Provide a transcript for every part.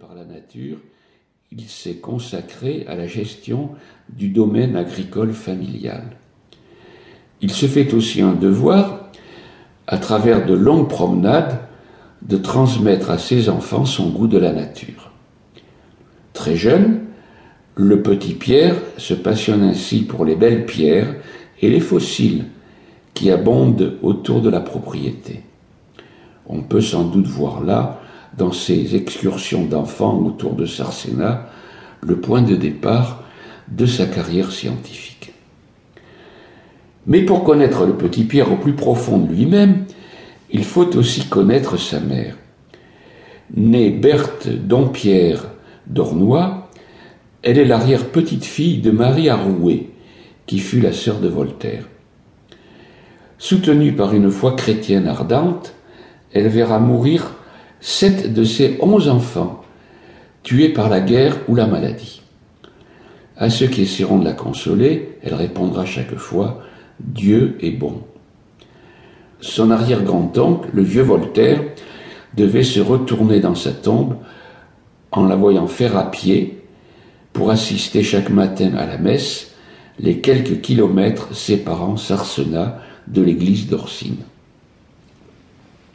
Par la nature, il s'est consacré à la gestion du domaine agricole familial. Il se fait aussi un devoir, à travers de longues promenades, de transmettre à ses enfants son goût de la nature. Très jeune, le petit Pierre se passionne ainsi pour les belles pierres et les fossiles qui abondent autour de la propriété. On peut sans doute voir là, dans ses excursions d'enfants autour de Sarsena, le point de départ de sa carrière scientifique. Mais pour connaître le petit Pierre au plus profond de lui-même, il faut aussi connaître sa mère. Née Berthe Dompierre d'Ornois, elle est l'arrière-petite-fille de Marie Arouet, qui fut la sœur de Voltaire. Soutenue par une foi chrétienne ardente, elle verra mourir sept de ses onze enfants, tués par la guerre ou la maladie. À ceux qui essaieront de la consoler, elle répondra chaque fois Dieu est bon. Son arrière-grand-oncle, le vieux Voltaire, devait se retourner dans sa tombe en la voyant faire à pied pour assister chaque matin à la messe les quelques kilomètres séparant Sarsena de l'église d'Orsine.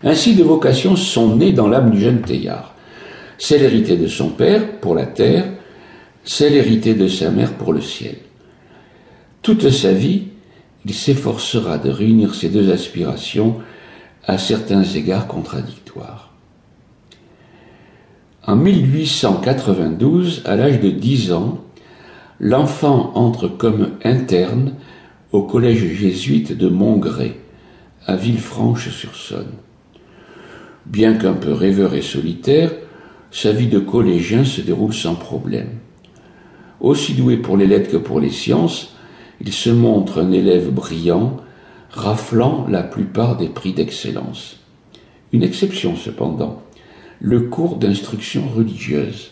Ainsi de vocations sont nées dans l'âme du jeune Teilhard. Celle héritée de son père pour la terre, celle héritée de sa mère pour le ciel. Toute sa vie, il s'efforcera de réunir ces deux aspirations à certains égards contradictoires. En 1892, à l'âge de 10 ans, l'enfant entre comme interne au collège jésuite de Montgré, à Villefranche-sur-Saône. Bien qu'un peu rêveur et solitaire, sa vie de collégien se déroule sans problème. Aussi doué pour les lettres que pour les sciences, il se montre un élève brillant, raflant la plupart des prix d'excellence. Une exception cependant, le cours d'instruction religieuse.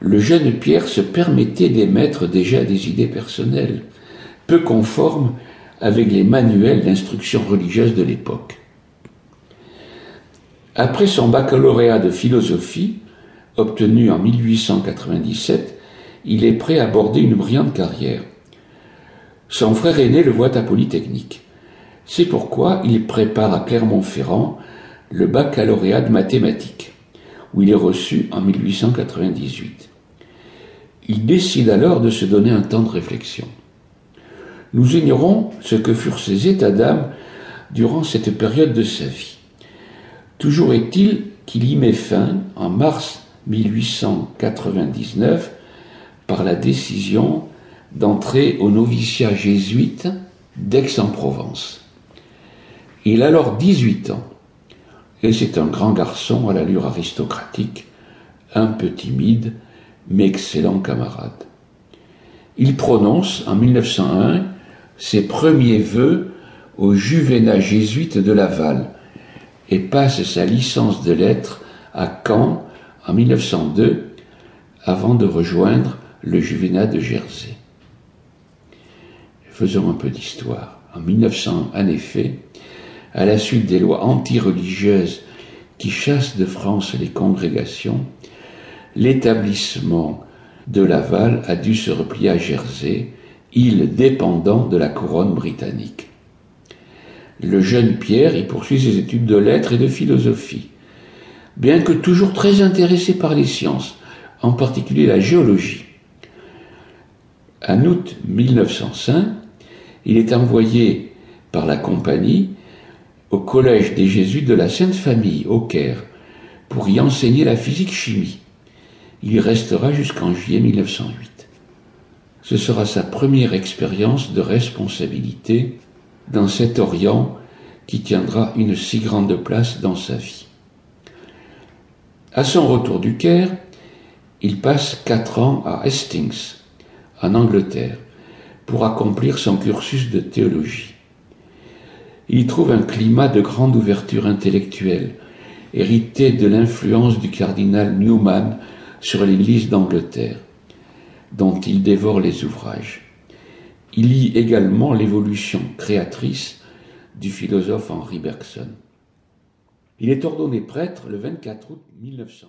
Le jeune Pierre se permettait d'émettre déjà des idées personnelles, peu conformes avec les manuels d'instruction religieuse de l'époque. Après son baccalauréat de philosophie, obtenu en 1897, il est prêt à aborder une brillante carrière. Son frère aîné le voit à Polytechnique. C'est pourquoi il prépare à Clermont-Ferrand le baccalauréat de mathématiques, où il est reçu en 1898. Il décide alors de se donner un temps de réflexion. Nous ignorons ce que furent ses états d'âme durant cette période de sa vie. Toujours est-il qu'il y met fin en mars 1899 par la décision d'entrer au noviciat jésuite d'Aix-en-Provence. Il a alors 18 ans et c'est un grand garçon à l'allure aristocratique, un peu timide, mais excellent camarade. Il prononce en 1901 ses premiers vœux au juvénat jésuite de Laval, et passe sa licence de lettres à Caen en 1902 avant de rejoindre le Juvénat de Jersey. Faisons un peu d'histoire. En 1900, en effet, à la suite des lois anti-religieuses qui chassent de France les congrégations, l'établissement de Laval a dû se replier à Jersey, île dépendant de la couronne britannique. Le jeune Pierre y poursuit ses études de lettres et de philosophie. Bien que toujours très intéressé par les sciences, en particulier la géologie. En août 1905, il est envoyé par la compagnie au collège des Jésuites de la Sainte Famille, au Caire, pour y enseigner la physique-chimie. Il y restera jusqu'en juillet 1908. Ce sera sa première expérience de responsabilité dans cet Orient qui tiendra une si grande place dans sa vie. À son retour du Caire, il passe quatre ans à Hastings, en Angleterre, pour accomplir son cursus de théologie. Il y trouve un climat de grande ouverture intellectuelle, hérité de l'influence du cardinal Newman sur l'Église d'Angleterre, dont il dévore les ouvrages. Il lit également l'évolution créatrice du philosophe Henri Bergson. Il est ordonné prêtre le 24 août 1900.